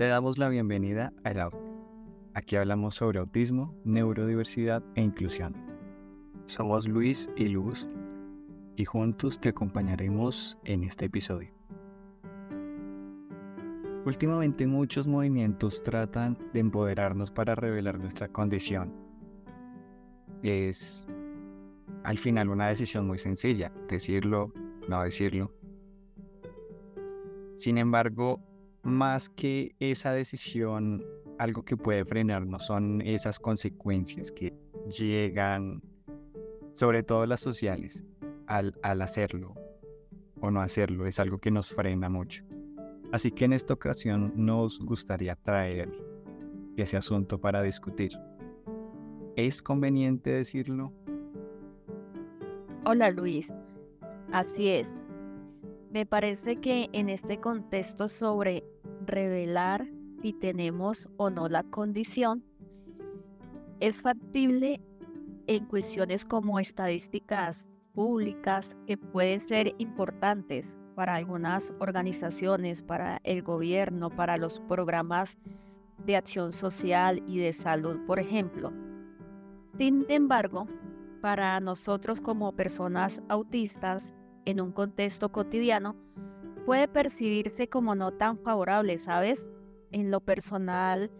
Te damos la bienvenida al Outcast. Aquí hablamos sobre autismo, neurodiversidad e inclusión. Somos Luis y Luz y juntos te acompañaremos en este episodio. Últimamente muchos movimientos tratan de empoderarnos para revelar nuestra condición. Es al final una decisión muy sencilla, decirlo, no decirlo. Sin embargo, más que esa decisión, algo que puede frenarnos son esas consecuencias que llegan, sobre todo las sociales, al, al hacerlo o no hacerlo. Es algo que nos frena mucho. Así que en esta ocasión nos gustaría traer ese asunto para discutir. ¿Es conveniente decirlo? Hola Luis, así es. Me parece que en este contexto sobre revelar si tenemos o no la condición, es factible en cuestiones como estadísticas públicas que pueden ser importantes para algunas organizaciones, para el gobierno, para los programas de acción social y de salud, por ejemplo. Sin embargo, para nosotros como personas autistas, en un contexto cotidiano puede percibirse como no tan favorable, ¿sabes? En lo personal,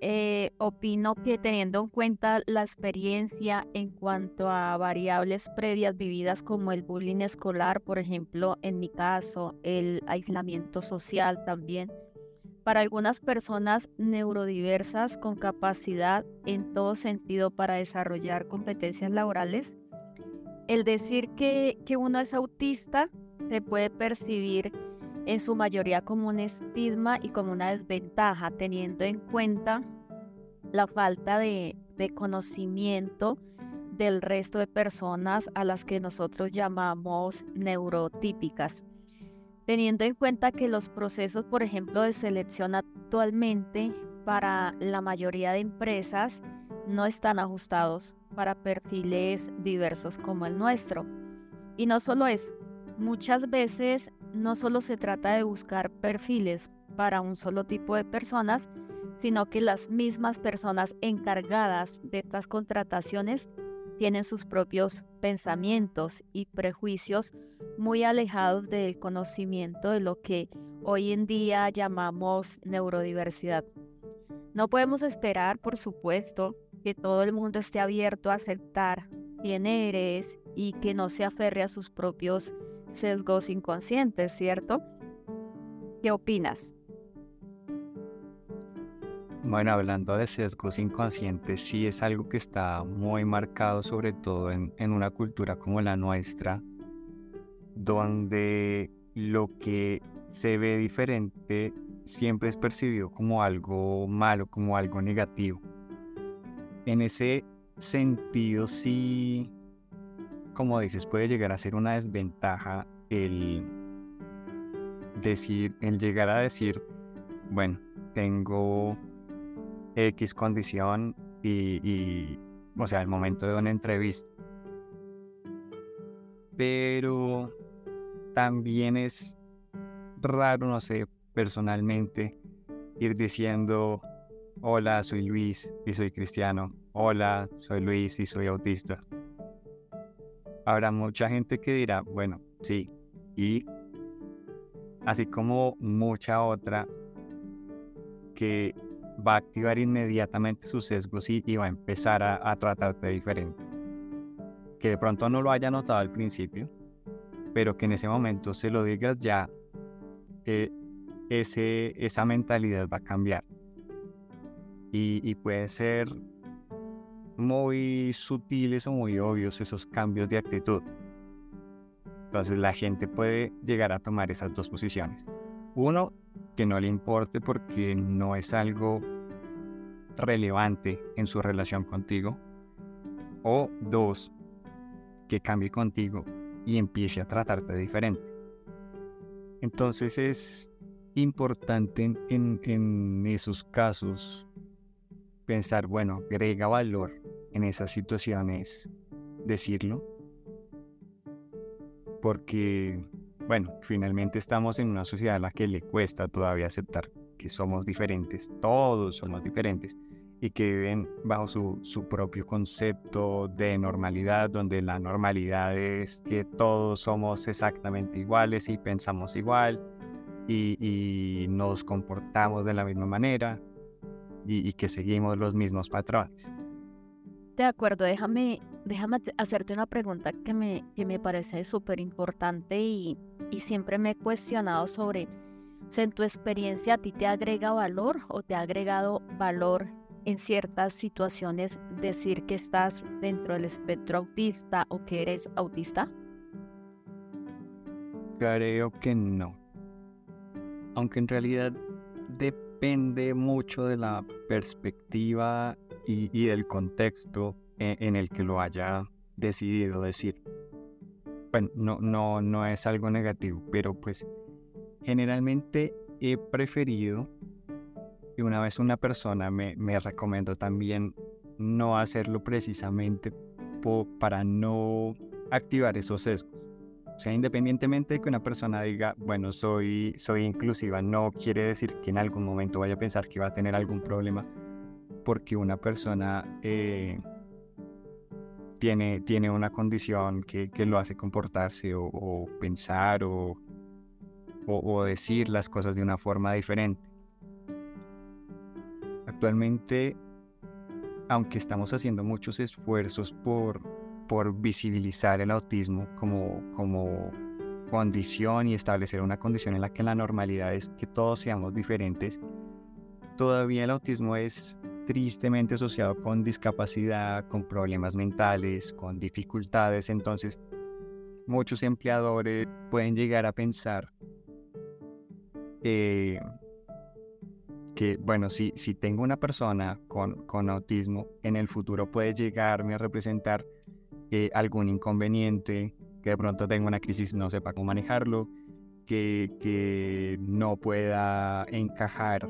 eh, opino que teniendo en cuenta la experiencia en cuanto a variables previas vividas como el bullying escolar, por ejemplo, en mi caso, el aislamiento social también, para algunas personas neurodiversas con capacidad en todo sentido para desarrollar competencias laborales, el decir que, uno es autista se puede percibir en su mayoría como un estigma y como una desventaja, teniendo en cuenta la falta de, de, conocimiento del resto de personas a las que nosotros llamamos neurotípicas. Teniendo en cuenta que los procesos, por ejemplo, de selección actualmente para la mayoría de empresas no están ajustados para perfiles diversos como el nuestro. Y no solo eso, muchas veces no solo se trata de buscar perfiles para un solo tipo de personas, sino que las mismas personas encargadas de estas contrataciones tienen sus propios pensamientos y prejuicios muy alejados del conocimiento de lo que hoy en día llamamos neurodiversidad. No podemos esperar, por supuesto, que todo el mundo esté abierto a aceptar quién eres y que no se aferre a sus propios sesgos inconscientes, ¿cierto? ¿Qué opinas? Bueno, hablando de sesgos inconscientes, sí es algo que está muy marcado, sobre todo en, en una cultura como la nuestra, donde lo que se ve diferente siempre es percibido como algo malo, como algo negativo en ese sentido sí, como dices, puede llegar a ser una desventaja el decir, el llegar a decir, bueno, tengo X condición y, o sea, el momento de una entrevista. Pero también es raro, no sé, personalmente, ir diciendo, Hola, soy Luis y soy cristiano. Hola, soy Luis y soy autista. Habrá mucha gente que dirá, bueno, sí, y así como mucha otra que va a activar inmediatamente sus sesgos y, va a empezar a, tratarte diferente. Que de pronto no lo haya notado al principio, pero que en ese momento se lo digas ya, eh, ese, esa mentalidad va a cambiar y, pueden ser muy sutiles o muy obvios esos cambios de actitud. Entonces la gente puede llegar a tomar esas dos posiciones. Uno, que no le importe porque no es algo relevante en su relación contigo. O dos, que cambie contigo y empiece a tratarte diferente. Entonces es importante en, en esos casos pensar, bueno, agrega valor en esas situaciones decirlo. Porque, bueno, finalmente estamos en una sociedad a la que le cuesta todavía aceptar que somos diferentes, todos somos diferentes, y que viven bajo su, su, propio concepto de normalidad, donde la normalidad es que todos somos exactamente iguales y pensamos igual y, y nos comportamos de la misma manera y, y, que seguimos los mismos patrones. De acuerdo, déjame, déjame hacerte una pregunta que me, que me parece súper importante y, y siempre me he cuestionado sobre, o en tu experiencia, ¿a ti te agrega valor o te ha agregado valor en ciertas situaciones decir que estás dentro del espectro autista o que eres autista? Creo que no. Aunque en realidad depende mucho de la perspectiva y, del contexto en, en, el que lo haya decidido decir. Bueno, no, no, no es algo negativo, pero pues generalmente he preferido y una vez una persona me, me recomendó también no hacerlo precisamente para no activar esos sesgos. O sea, independientemente de que una persona diga, bueno, soy, soy inclusiva, no quiere decir que en algún momento vaya a pensar que va a tener algún problema porque una persona eh, tiene, tiene una condición que, que lo hace comportarse o, pensar o, o decir las cosas de una forma diferente. Actualmente, aunque estamos haciendo muchos esfuerzos por, por visibilizar el autismo como, como condición y establecer una condición en la que la normalidad es que todos seamos diferentes, todavía el autismo es tristemente asociado con discapacidad, con problemas mentales, con dificultades. Entonces, muchos empleadores pueden llegar a pensar eh, que, bueno, si, si tengo una persona con, con autismo, en el futuro puede llegarme a representar eh, algún inconveniente, que de pronto tenga una crisis, no sepa cómo manejarlo, que, que no pueda encajar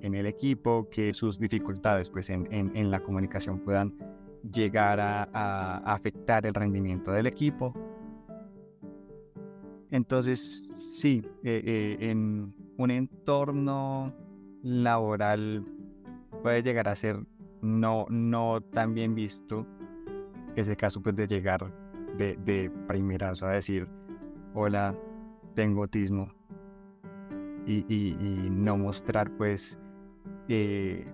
en el equipo, que sus dificultades pues, en, en, la comunicación puedan llegar a, a, afectar el rendimiento del equipo. Entonces, sí, eh, eh, en un entorno laboral puede llegar a ser no, no tan bien visto ese caso pues de llegar de, de primerazo a decir hola tengo autismo y, y, no mostrar pues eh,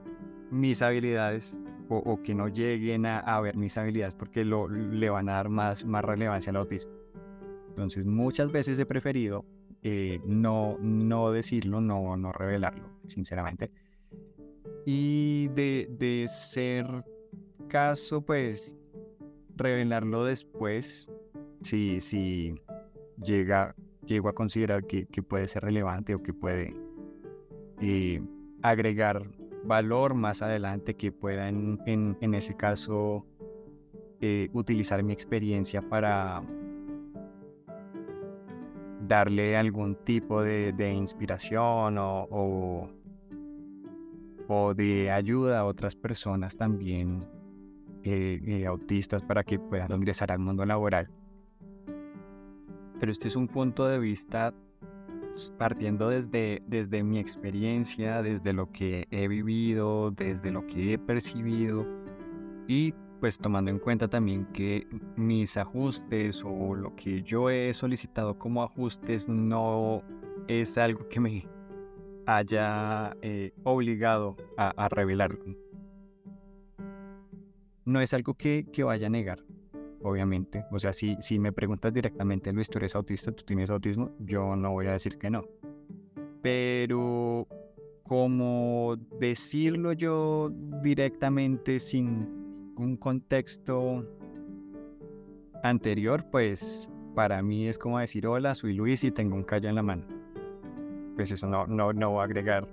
mis habilidades o, que no lleguen a, ver mis habilidades porque lo, le van a dar más, más relevancia al autismo entonces muchas veces he preferido eh, no, no decirlo, no, no revelarlo, sinceramente. Y de, de ser caso, pues revelarlo después, si, si llega, llego a considerar que, que puede ser relevante o que puede eh, agregar valor más adelante, que pueda en, en, ese caso eh, utilizar mi experiencia para darle algún tipo de, inspiración o, o, de ayuda a otras personas también eh, eh, autistas para que puedan ingresar al mundo laboral. Pero este es un punto de vista pues, partiendo desde, desde mi experiencia, desde lo que he vivido, desde lo que he percibido y pues tomando en cuenta también que mis ajustes o lo que yo he solicitado como ajustes no es algo que me haya eh, obligado a, revelar. No es algo que, vaya a negar, obviamente. O sea, si, si me preguntas directamente, Luis, tú eres autista, tú tienes autismo, yo no voy a decir que no. Pero como decirlo yo directamente sin un contexto anterior, pues para mí es como decir, hola, soy Luis y tengo un callo en la mano. Pues eso no, no, no va a agregar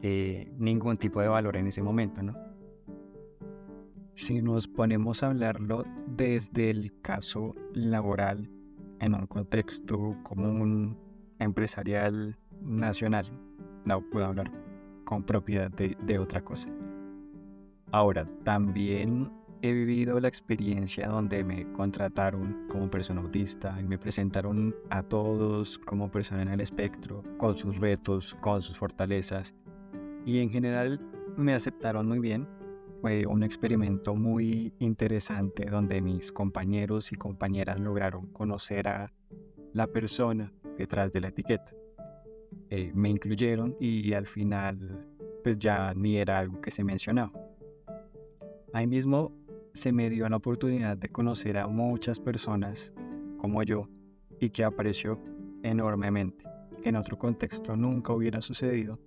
eh, ningún tipo de valor en ese momento, ¿no? Si nos ponemos a hablarlo desde el caso laboral, en un contexto común, empresarial, nacional, no puedo hablar con propiedad de, otra cosa. Ahora, también he vivido la experiencia donde me contrataron como persona autista y me presentaron a todos como persona en el espectro, con sus retos, con sus fortalezas. Y en general me aceptaron muy bien. Fue un experimento muy interesante donde mis compañeros y compañeras lograron conocer a la persona detrás de la etiqueta. Eh, me incluyeron y al final pues ya ni era algo que se mencionaba. Ahí mismo se me dio la oportunidad de conocer a muchas personas como yo y que aprecio enormemente, que en otro contexto nunca hubiera sucedido.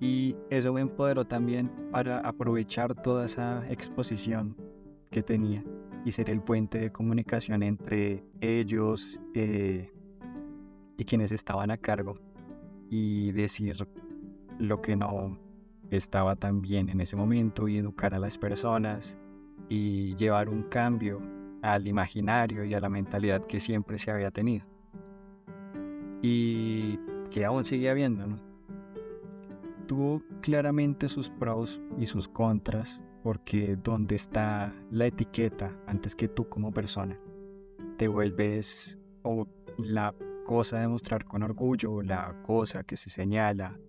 Y eso me empoderó también para aprovechar toda esa exposición que tenía y ser el puente de comunicación entre ellos eh, y quienes estaban a cargo y decir lo que no estaba tan bien en ese momento y educar a las personas y llevar un cambio al imaginario y a la mentalidad que siempre se había tenido y que aún sigue habiendo. ¿no? Tuvo claramente sus pros y sus contras porque donde está la etiqueta antes que tú como persona, te vuelves o la cosa de mostrar con orgullo, la cosa que se señala,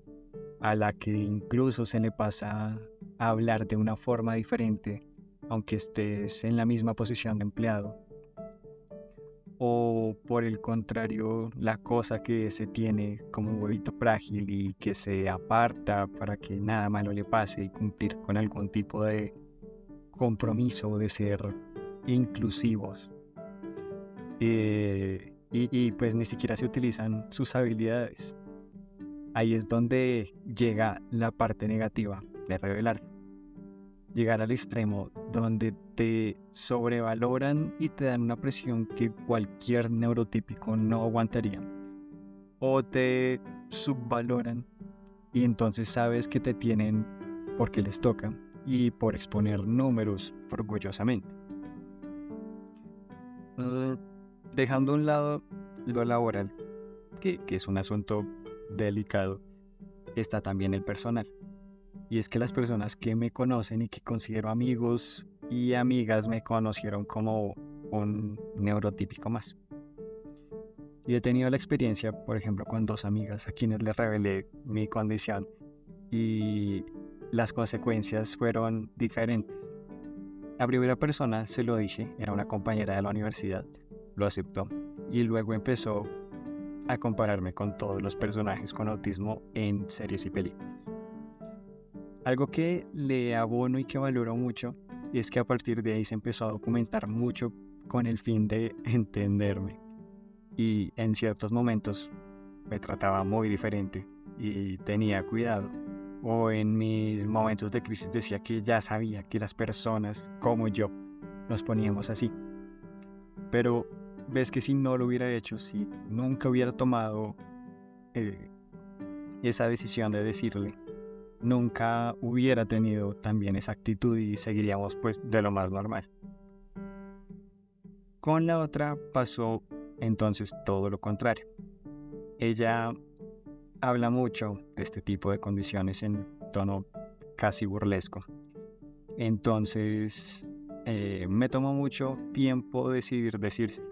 a la que incluso se le pasa a hablar de una forma diferente, aunque estés en la misma posición de empleado. O por el contrario, la cosa que se tiene como un huevito frágil y que se aparta para que nada malo le pase y cumplir con algún tipo de compromiso de ser inclusivos. Eh, y, pues ni siquiera se utilizan sus habilidades. Ahí es donde llega la parte negativa de revelar. Llegar al extremo donde te sobrevaloran y te dan una presión que cualquier neurotípico no aguantaría. O te subvaloran y entonces sabes que te tienen porque les toca y por exponer números orgullosamente. Mm, dejando a un lado lo laboral, que, es un asunto delicado, está también el personal. Y es que las personas que me conocen y que considero amigos y amigas me conocieron como un neurotípico más. Y he tenido la experiencia, por ejemplo, con dos amigas a quienes les revelé mi condición y las consecuencias fueron diferentes. La primera persona, se lo dije, era una compañera de la universidad, lo aceptó y luego empezó a compararme con todos los personajes con autismo en series y películas. Algo que le abono y que valoro mucho es que a partir de ahí se empezó a documentar mucho con el fin de entenderme. Y en ciertos momentos me trataba muy diferente y tenía cuidado o en mis momentos de crisis decía que ya sabía que las personas como yo nos poníamos así. Pero ves que si no lo hubiera hecho, si nunca hubiera tomado eh, esa decisión de decirle, nunca hubiera tenido también esa actitud y seguiríamos pues de lo más normal. Con la otra pasó entonces todo lo contrario. Ella habla mucho de este tipo de condiciones en tono casi burlesco. Entonces, eh, me tomó mucho tiempo decidir decirse.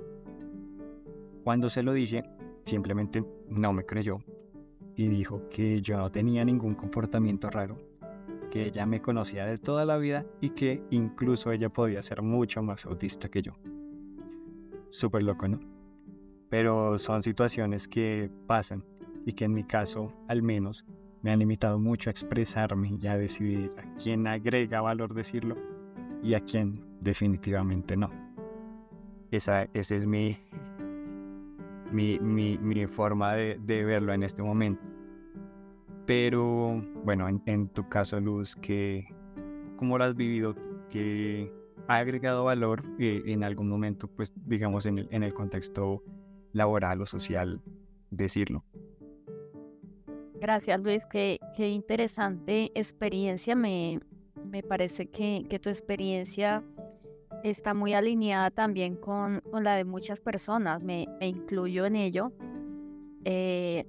Cuando se lo dije, simplemente no me creyó y dijo que yo no tenía ningún comportamiento raro, que ella me conocía de toda la vida y que incluso ella podía ser mucho más autista que yo. Súper loco, ¿no? Pero son situaciones que pasan y que en mi caso, al menos, me han limitado mucho a expresarme y a decidir a quién agrega valor decirlo y a quién definitivamente no. Esa, esa es mi, mi, mi, forma de, verlo en este momento. Pero bueno, en, tu caso, Luz, que, ¿cómo lo has vivido? que ha agregado valor eh, en algún momento, pues digamos en el, en el contexto laboral o social, decirlo? Gracias Luis, qué, qué interesante experiencia. Me, me parece que, que, tu experiencia está muy alineada también con, con la de muchas personas, me, me incluyo en ello, eh,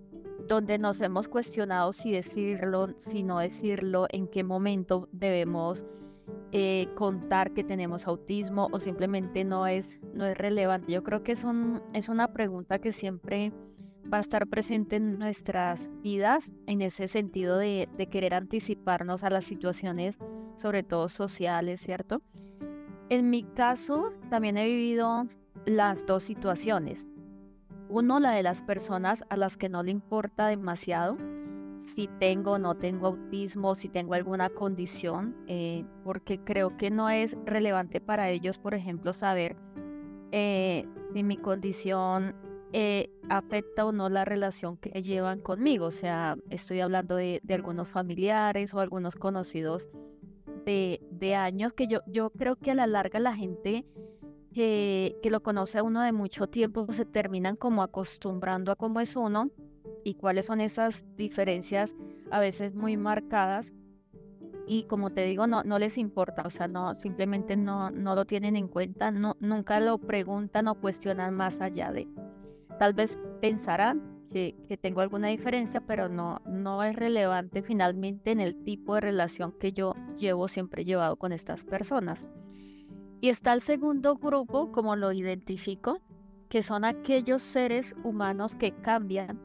donde nos hemos cuestionado si decirlo, si no decirlo, en qué momento debemos eh, contar que tenemos autismo o simplemente no es, no es relevante. Yo creo que es, un, es una pregunta que siempre va a estar presente en nuestras vidas en ese sentido de, de querer anticiparnos a las situaciones, sobre todo sociales, ¿cierto? En mi caso, también he vivido las dos situaciones. Uno, la de las personas a las que no le importa demasiado si tengo o no tengo autismo, si tengo alguna condición, eh, porque creo que no es relevante para ellos, por ejemplo, saber eh, si mi condición eh, afecta o no la relación que llevan conmigo. O sea, estoy hablando de, algunos familiares o algunos conocidos de, de, años que yo, yo creo que a la larga la gente que, que lo conoce a uno de mucho tiempo se terminan como acostumbrando a cómo es uno y cuáles son esas diferencias a veces muy marcadas y como te digo, no, no les importa, o sea, no, simplemente no, no lo tienen en cuenta, no, nunca lo preguntan o cuestionan más allá de. Tal vez pensarán que, que, tengo alguna diferencia, pero no, no es relevante finalmente en el tipo de relación que yo llevo, siempre llevado con estas personas. Y está el segundo grupo, como lo identifico, que son aquellos seres humanos que cambian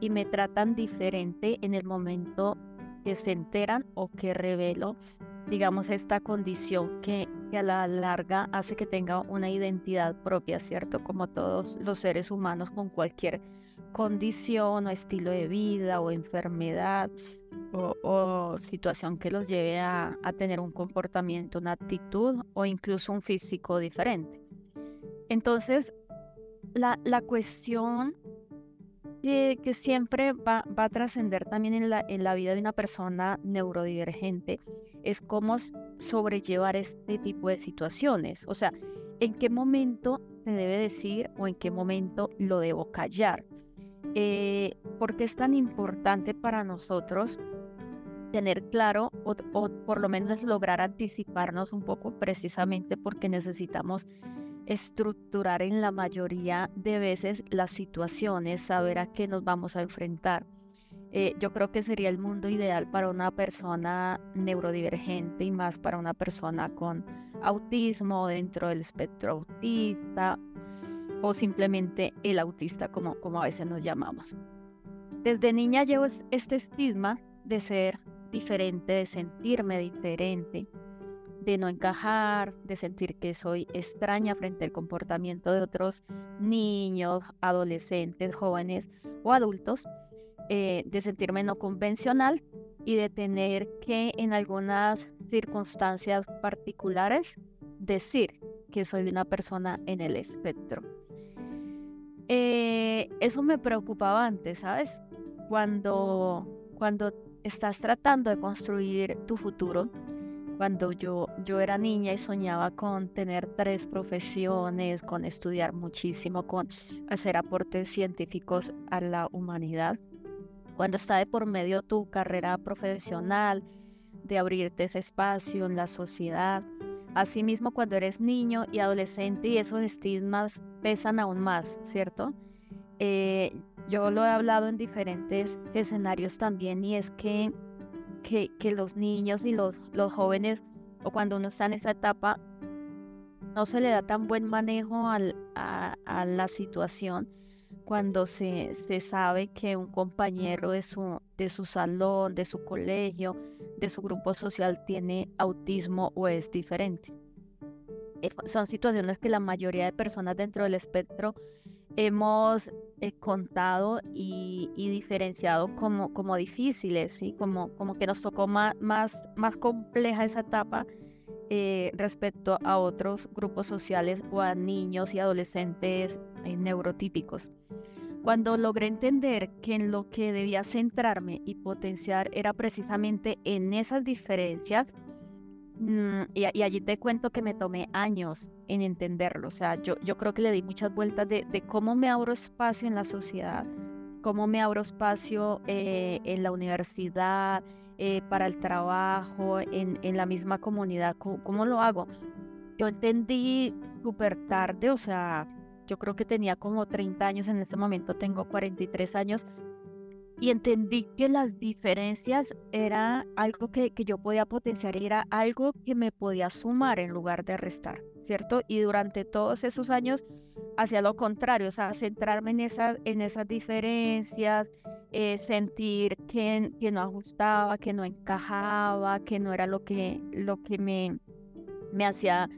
y me tratan diferente en el momento que se enteran o que revelo, digamos, esta condición que, a la larga hace que tenga una identidad propia, ¿cierto? Como todos los seres humanos con cualquier condición o estilo de vida o enfermedad o, situación que los lleve a, tener un comportamiento, una actitud o incluso un físico diferente. Entonces, la, la cuestión que siempre va, a trascender también en la, en la vida de una persona neurodivergente es cómo sobrellevar este tipo de situaciones. O sea, en qué momento se debe decir o en qué momento lo debo callar. Eh, porque es tan importante para nosotros tener claro o, o, por lo menos lograr anticiparnos un poco precisamente porque necesitamos estructurar en la mayoría de veces las situaciones, saber a qué nos vamos a enfrentar. Eh, yo creo que sería el mundo ideal para una persona neurodivergente y más para una persona con autismo dentro del espectro autista o simplemente el autista como, como a veces nos llamamos. Desde niña llevo este estigma de ser diferente, de sentirme diferente, de no encajar, de sentir que soy extraña frente al comportamiento de otros niños, adolescentes, jóvenes o adultos, eh, de sentirme no convencional y de tener que en algunas circunstancias particulares decir que soy una persona en el espectro. Eh, eso me preocupaba antes, ¿sabes? Cuando, cuando estás tratando de construir tu futuro, cuando yo, yo era niña y soñaba con tener tres profesiones, con estudiar muchísimo, con hacer aportes científicos a la humanidad. Cuando está de por medio tu carrera profesional, de abrirte ese espacio en la sociedad. Asimismo, cuando eres niño y adolescente y esos estigmas pesan aún más, ¿cierto? Eh, yo lo he hablado en diferentes escenarios también y es que que, los niños y los, jóvenes, o cuando uno está en esa etapa, no se le da tan buen manejo a, la situación cuando se, se, sabe que un compañero de su, de su salón, de su colegio, de su grupo social tiene autismo o es diferente. Eh, son situaciones que la mayoría de personas dentro del espectro hemos eh, contado y, diferenciado como, como difíciles, ¿sí? como, como que nos tocó más, más, más compleja esa etapa eh, respecto a otros grupos sociales o a niños y adolescentes eh, neurotípicos. Cuando logré entender que en lo que debía centrarme y potenciar era precisamente en esas diferencias, Mm, y, allí te cuento que me tomé años en entenderlo. O sea, yo, yo creo que le di muchas vueltas de, cómo me abro espacio en la sociedad, cómo me abro espacio eh, en la universidad, eh, para el trabajo, en, en la misma comunidad, ¿cómo, cómo lo hago. Yo entendí súper tarde, o sea, yo creo que tenía como 30 años, en este momento tengo 43 años, y entendí que las diferencias era algo que, yo podía potenciar y era algo que me podía sumar en lugar de restar, ¿cierto? Y durante todos esos años hacia lo contrario, o sea, centrarme en esas, en esas diferencias, eh, sentir que, que, no ajustaba, que no encajaba, que no era lo que, lo que me, me hacía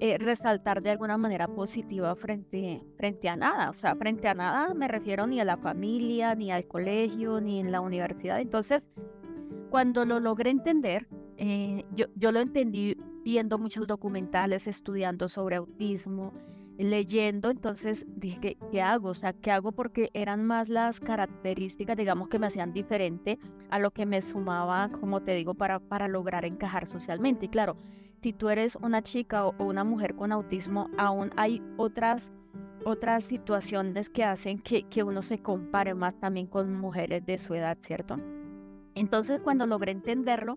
eh, resaltar de alguna manera positiva frente, frente a nada. O sea, frente a nada me refiero ni a la familia, ni al colegio, ni en la universidad. Entonces, cuando lo logré entender, eh, yo, yo lo entendí viendo muchos documentales, estudiando sobre autismo, leyendo, entonces dije, ¿qué, hago? O sea, ¿qué hago? Porque eran más las características, digamos, que me hacían diferente a lo que me sumaba, como te digo, para, para lograr encajar socialmente. Y claro, si tú eres una chica o, una mujer con autismo, aún hay otras otras situaciones que hacen que, que uno se compare más también con mujeres de su edad, ¿cierto? Entonces, cuando logré entenderlo,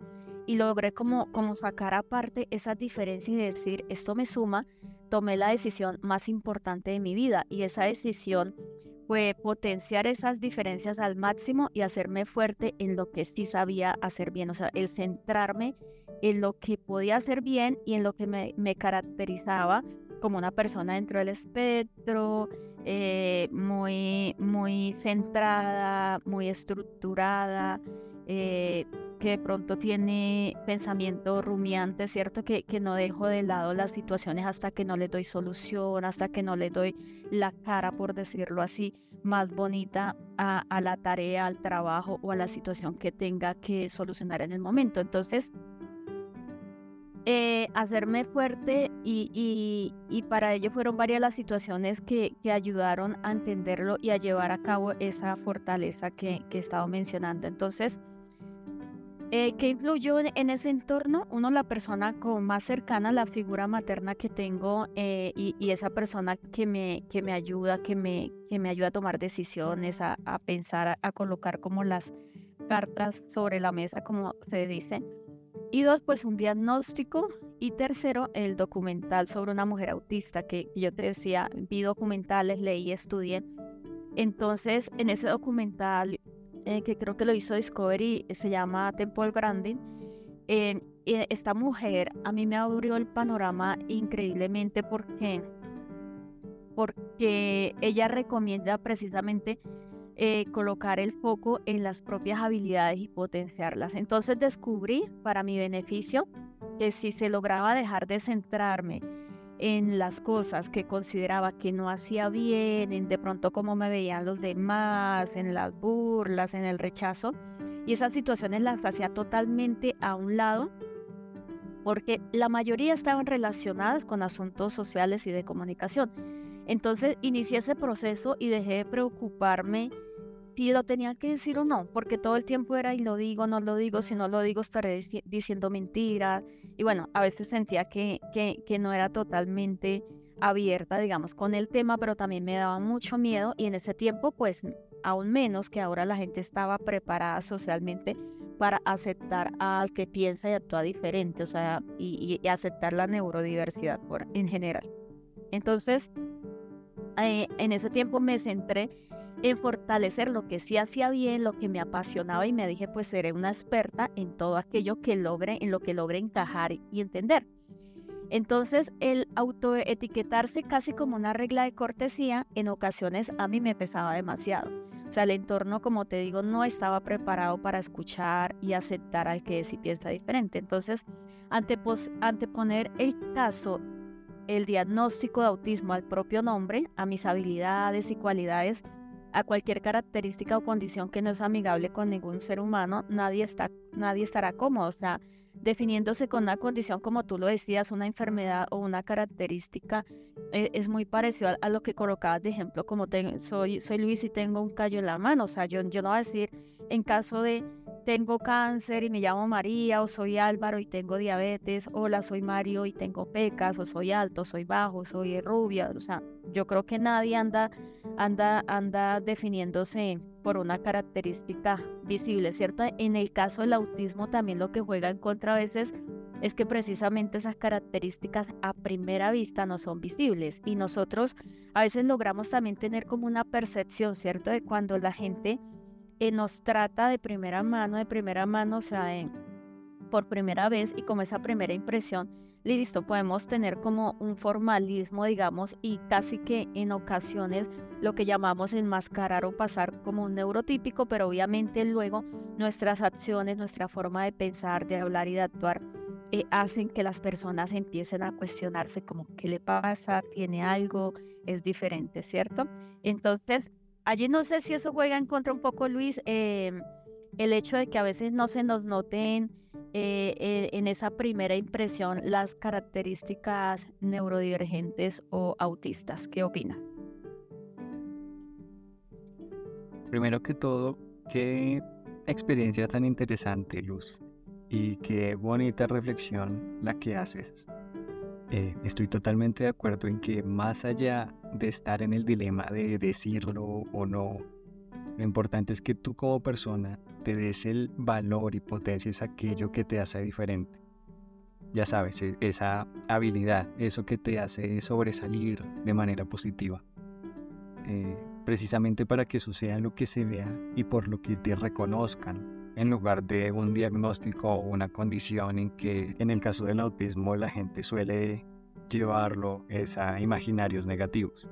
y logré como, como sacar aparte esas diferencias y decir, esto me suma, tomé la decisión más importante de mi vida y esa decisión fue potenciar esas diferencias al máximo y hacerme fuerte en lo que sí sabía hacer bien, o sea, el centrarme en lo que podía hacer bien y en lo que me, me caracterizaba como una persona dentro del espectro, eh, muy, muy centrada, muy estructurada, eh, que de pronto tiene pensamiento rumiante, ¿cierto? Que, que no dejo de lado las situaciones hasta que no le doy solución, hasta que no le doy la cara, por decirlo así, más bonita a, a la tarea, al trabajo o a la situación que tenga que solucionar en el momento. Entonces, eh, hacerme fuerte y, y, y, para ello fueron varias las situaciones que, que, ayudaron a entenderlo y a llevar a cabo esa fortaleza que, que he estado mencionando. Entonces, eh, ¿Qué influyó en, ese entorno? Uno, la persona como más cercana, la figura materna que tengo eh, y, esa persona que me, que me ayuda, que me, que me ayuda a tomar decisiones, a, pensar, a, colocar como las cartas sobre la mesa, como se dice. Y dos, pues un diagnóstico. Y tercero, el documental sobre una mujer autista, que yo te decía, vi documentales, leí, estudié. Entonces, en ese documental eh, que creo que lo hizo Discovery, se llama Temple Grandin. Eh, esta mujer a mí me abrió el panorama increíblemente porque, porque ella recomienda precisamente eh, colocar el foco en las propias habilidades y potenciarlas. Entonces descubrí para mi beneficio que si se lograba dejar de centrarme en las cosas que consideraba que no hacía bien, en de pronto cómo me veían los demás, en las burlas, en el rechazo. Y esas situaciones las hacía totalmente a un lado porque la mayoría estaban relacionadas con asuntos sociales y de comunicación. Entonces inicié ese proceso y dejé de preocuparme si lo tenía que decir o no, porque todo el tiempo era y lo digo, no lo digo, si no lo digo estaré diciendo mentiras. Y bueno, a veces sentía que, que, no era totalmente abierta, digamos, con el tema, pero también me daba mucho miedo y en ese tiempo, pues, aún menos que ahora la gente estaba preparada socialmente para aceptar al que piensa y actúa diferente, o sea, y, aceptar la neurodiversidad por, en general. Entonces, eh, en ese tiempo me centré en fortalecer lo que sí hacía bien, lo que me apasionaba y me dije, pues seré una experta en todo aquello que logre, en lo que logre encajar y entender. Entonces, el autoetiquetarse casi como una regla de cortesía, en ocasiones a mí me pesaba demasiado. O sea, el entorno, como te digo, no estaba preparado para escuchar y aceptar al que sí piensa diferente. Entonces, anteponer el caso, el diagnóstico de autismo al propio nombre, a mis habilidades y cualidades, a cualquier característica o condición que no es amigable con ningún ser humano, nadie, está, nadie estará cómodo. O sea, definiéndose con una condición, como tú lo decías, una enfermedad o una característica, eh, es muy parecido a, lo que colocabas de ejemplo, como soy, soy Luis y tengo un callo en la mano. O sea, yo, yo no voy a decir en caso de tengo cáncer y me llamo María, o soy Álvaro y tengo diabetes, hola, soy Mario y tengo pecas, o soy alto, soy bajo, soy rubia. O sea, yo creo que nadie anda, anda, anda definiéndose por una característica visible, ¿cierto? En el caso del autismo también lo que juega en contra a veces es que precisamente esas características a primera vista no son visibles y nosotros a veces logramos también tener como una percepción, ¿cierto? De cuando la gente eh, nos trata de primera mano, de primera mano, o sea, por primera vez y como esa primera impresión listo, podemos tener como un formalismo, digamos, y casi que en ocasiones lo que llamamos enmascarar o pasar como un neurotípico, pero obviamente luego nuestras acciones, nuestra forma de pensar, de hablar y de actuar eh, hacen que las personas empiecen a cuestionarse como qué le pasa, tiene algo, es diferente, ¿cierto? Entonces, allí no sé si eso juega en contra un poco, Luis, em, el hecho de que a veces no se nos noten eh, en esa primera impresión las características neurodivergentes o autistas. ¿Qué opinas? Primero que todo, qué experiencia tan interesante, Luz, y qué bonita reflexión la que haces. Eh, estoy totalmente de acuerdo en que más allá de estar en el dilema de decirlo o no, lo importante es que tú como persona te des el valor y potencies aquello que te hace diferente. Ya sabes, e, esa habilidad, eso que te hace sobresalir de manera positiva. Eh, precisamente para que eso sea lo que se vea y por lo que te reconozcan, en lugar de un diagnóstico o una condición en que en el caso del autismo la gente suele llevarlo a imaginarios negativos.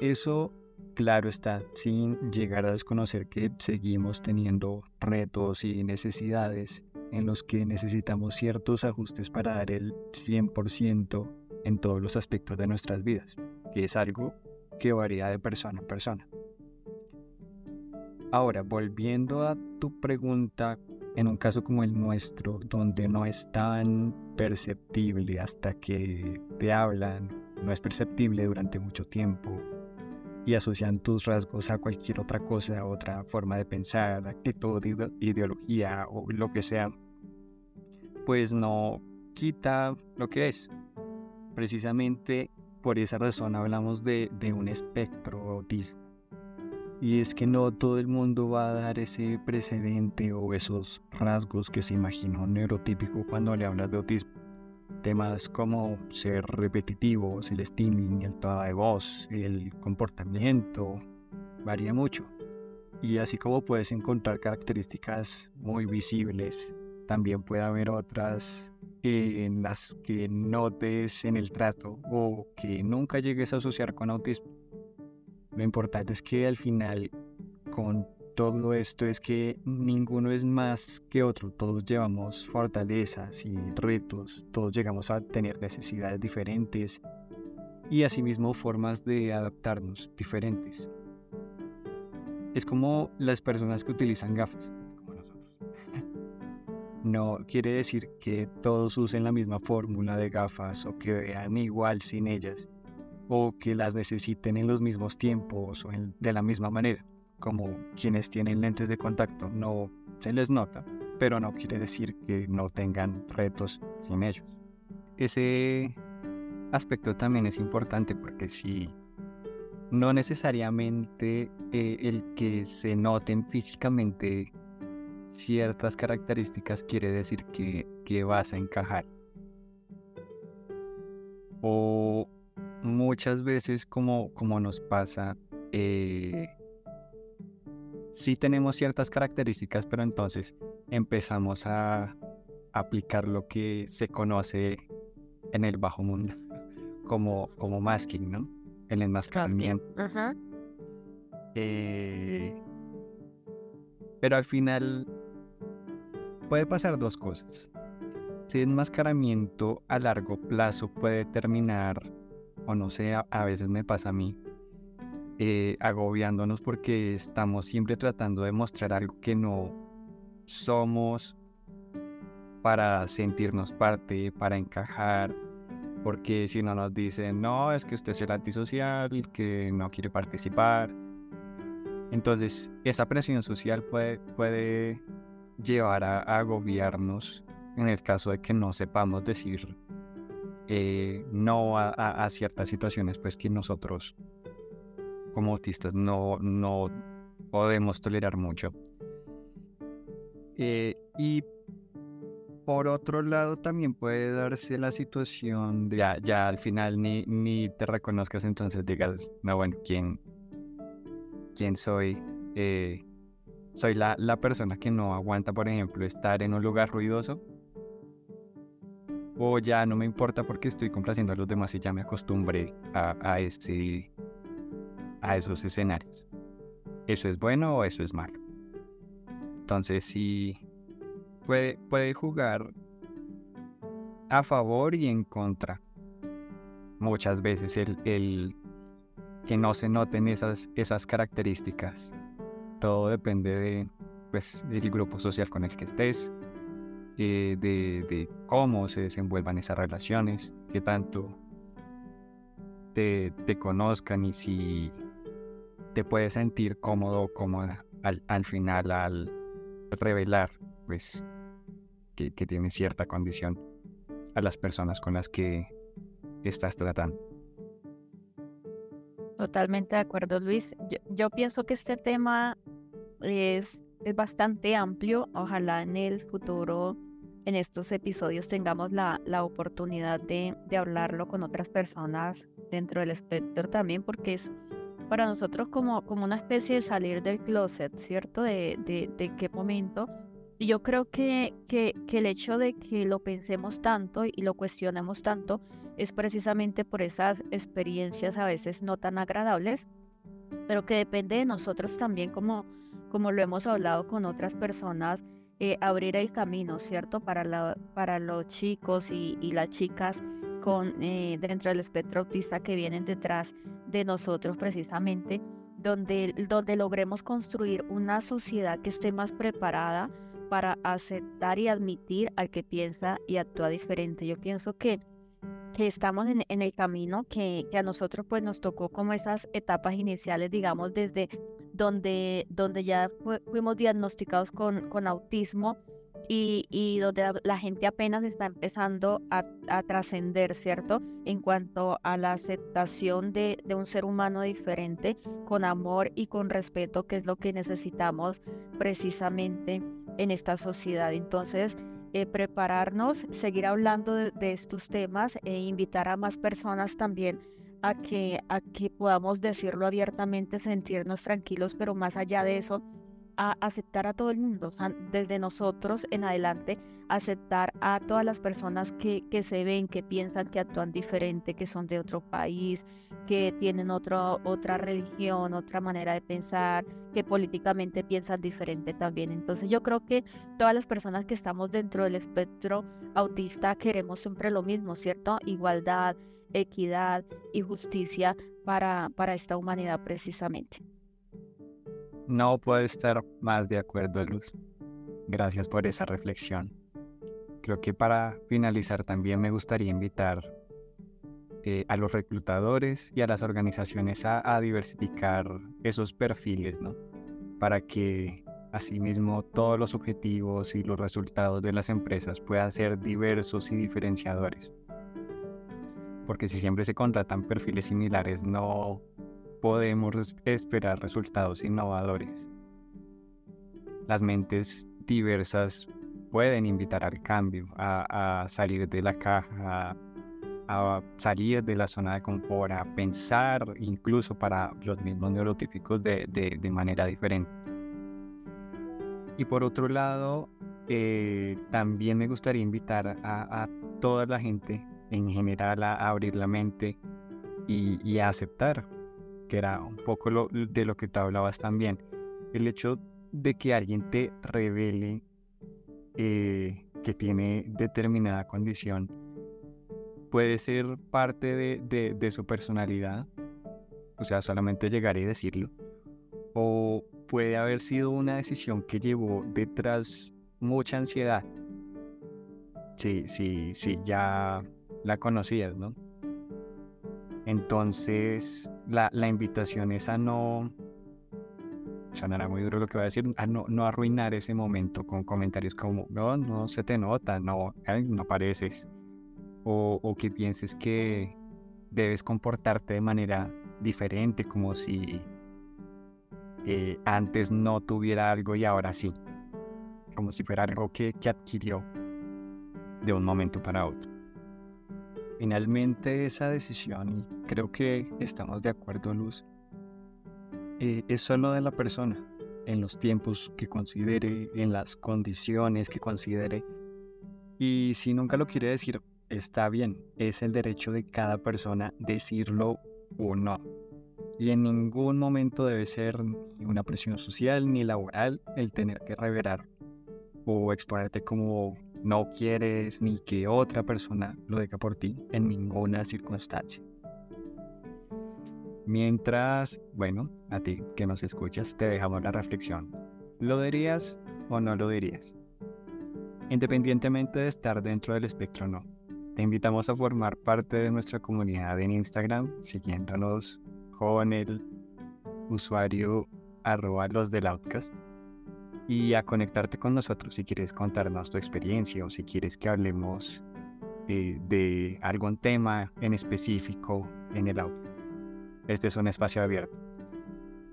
Eso claro está, sin llegar a desconocer que seguimos teniendo retos y necesidades en los que necesitamos ciertos ajustes para dar el 100% en todos los aspectos de nuestras vidas, que es algo que varía de persona a persona. Ahora, volviendo a tu pregunta, en un caso como el nuestro, donde no es tan perceptible hasta que te hablan, no es perceptible durante mucho tiempo, y asocian tus rasgos a cualquier otra cosa, otra forma de pensar, actitud, ideología o lo que sea, pues no quita lo que es. Precisamente por esa razón hablamos de, un espectro autista. Y es que no todo el mundo va a dar ese precedente o esos rasgos que se imaginó neurotípico cuando le hablas de autismo. Temas como ser repetitivos, el steaming, el tono de voz, el comportamiento, varía mucho. Y así como puedes encontrar características muy visibles, también puede haber otras en las que notes en el trato o que nunca llegues a asociar con autismo. Lo importante es que al final con todo esto es que ninguno es más que otro, todos llevamos fortalezas y retos, todos llegamos a tener necesidades diferentes y asimismo formas de adaptarnos diferentes. Es como las personas que utilizan gafas, como nosotros. No quiere decir que todos usen la misma fórmula de gafas o que vean igual sin ellas o que las necesiten en los mismos tiempos o de la misma manera como quienes tienen lentes de contacto no se les nota, pero no quiere decir que no tengan retos sin ellos. Ese aspecto también es importante porque si no necesariamente eh, el que se noten físicamente ciertas características quiere decir que, que vas a encajar. O muchas veces como, como nos pasa, eh, sí tenemos ciertas características, pero entonces empezamos a aplicar lo que se conoce en el bajo mundo como, como masking, ¿no? El enmascaramiento. Eh, pero al final puede pasar dos cosas. Ese enmascaramiento a largo plazo puede terminar, o no sé, a veces me pasa a mí, eh, agobiándonos porque estamos siempre tratando de mostrar algo que no somos para sentirnos parte, para encajar, porque si no nos dicen, no, es que usted es el antisocial, que no quiere participar. Entonces, esa presión social puede, puede llevar a, agobiarnos en el caso de que no sepamos decir eh, no a, ciertas situaciones pues que nosotros como autistas no, no podemos tolerar mucho. Eh, y por otro lado también puede darse la situación de ya, ya al final ni, ni te reconozcas, entonces digas, no, bueno, ¿quién, quién soy? Eh, soy la, la persona que no aguanta, por ejemplo, estar en un lugar ruidoso. O ya no me importa porque estoy complaciendo a los demás y ya me acostumbré a, a, ese, a esos escenarios. ¿Eso es bueno o eso es malo? Entonces sí puede, puede jugar a favor y en contra. Muchas veces el, el que no se noten esas, esas características. Todo depende de, pues, del grupo social con el que estés, eh, de, cómo se desenvuelvan esas relaciones, qué tanto te, conozcan y si te puedes sentir cómodo o cómoda al, al final al revelar pues que, que tienes cierta condición a las personas con las que estás tratando. Totalmente de acuerdo, Luis. Yo, pienso que este tema es, es, bastante amplio. Ojalá en el futuro, en estos episodios, tengamos la, la oportunidad de, de, hablarlo con otras personas dentro del espectro también, porque es para nosotros como, como una especie de salir del closet, ¿cierto? De, de, qué momento y yo creo que, que, que, el hecho de que lo pensemos tanto y lo cuestionemos tanto es precisamente por esas experiencias a veces no tan agradables, pero que depende de nosotros también, como, como lo hemos hablado con otras personas, eh, abrir el camino, ¿cierto? Para, la, para los chicos y, las chicas con, eh, dentro del espectro autista que vienen detrás de nosotros precisamente, donde, donde logremos construir una sociedad que esté más preparada para aceptar y admitir al que piensa y actúa diferente. Yo pienso que, que estamos en, el camino que, que, a nosotros pues nos tocó como esas etapas iniciales, digamos, desde donde, donde ya fuimos diagnosticados con, con autismo y, y, donde la, gente apenas está empezando a, a trascender, ¿cierto? En cuanto a la aceptación de, de, un ser humano diferente, con amor y con respeto, que es lo que necesitamos precisamente en esta sociedad. Entonces, eh, prepararnos, seguir hablando de, estos temas e invitar a más personas también a que, a que podamos decirlo abiertamente, sentirnos tranquilos, pero más allá de eso, a aceptar a todo el mundo, desde nosotros en adelante, aceptar a todas las personas que, que, se ven, que piensan, que actúan diferente, que son de otro país, que tienen otro, otra religión, otra manera de pensar, que políticamente piensan diferente también. Entonces yo creo que todas las personas que estamos dentro del espectro autista queremos siempre lo mismo, ¿cierto? Igualdad, equidad y justicia para, para esta humanidad precisamente. No puedo estar más de acuerdo, Luz. Gracias por esa reflexión. Creo que para finalizar también me gustaría invitar eh, a los reclutadores y a las organizaciones a, diversificar esos perfiles, ¿no? Para que asimismo todos los objetivos y los resultados de las empresas puedan ser diversos y diferenciadores. Porque si siempre se contratan perfiles similares, no podemos esperar resultados innovadores. Las mentes diversas pueden invitar al cambio, a, salir de la caja, a, salir de la zona de confort, a pensar incluso para los mismos neurotípicos de, manera diferente. Y por otro lado, eh, también me gustaría invitar a, toda la gente en general a, abrir la mente y a aceptar que era un poco lo, de lo que te hablabas también. El hecho de que alguien te revele eh, que tiene determinada condición puede ser parte de, de, su personalidad, o sea, solamente llegar y decirlo, o puede haber sido una decisión que llevó detrás mucha ansiedad. Sí, sí, sí, ya la conocías, ¿no? Entonces, la, invitación es a no, sonará muy duro lo que voy a decir, a no, no arruinar ese momento con comentarios como, no, no se te nota, no, no pareces, o, que pienses que debes comportarte de manera diferente, como si eh, antes no tuviera algo y ahora sí, como si fuera algo que, que adquirió de un momento para otro. Finalmente esa decisión, y creo que estamos de acuerdo, Luz, eh, es solo de la persona, en los tiempos que considere, en las condiciones que considere. Y si nunca lo quiere decir, está bien, es el derecho de cada persona decirlo o no. Y en ningún momento debe ser ni una presión social ni laboral el tener que revelar o exponerte como no quieres ni que otra persona lo diga por ti en ninguna circunstancia. Mientras, bueno, a ti que nos escuchas, te dejamos la reflexión. ¿Lo dirías o no lo dirías? Independientemente de estar dentro del espectro o no, te invitamos a formar parte de nuestra comunidad en Instagram, siguiéndonos con el usuario arroba los del Outcast y a conectarte con nosotros si quieres contarnos tu experiencia o si quieres que hablemos de, de algún tema en específico en el Outcast. Este es un espacio abierto.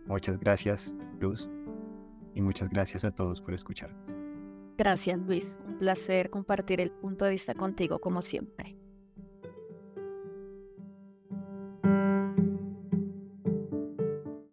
Muchas gracias, Luz, y muchas gracias a todos por escuchar. Gracias, Luis. Un placer compartir el punto de vista contigo como siempre.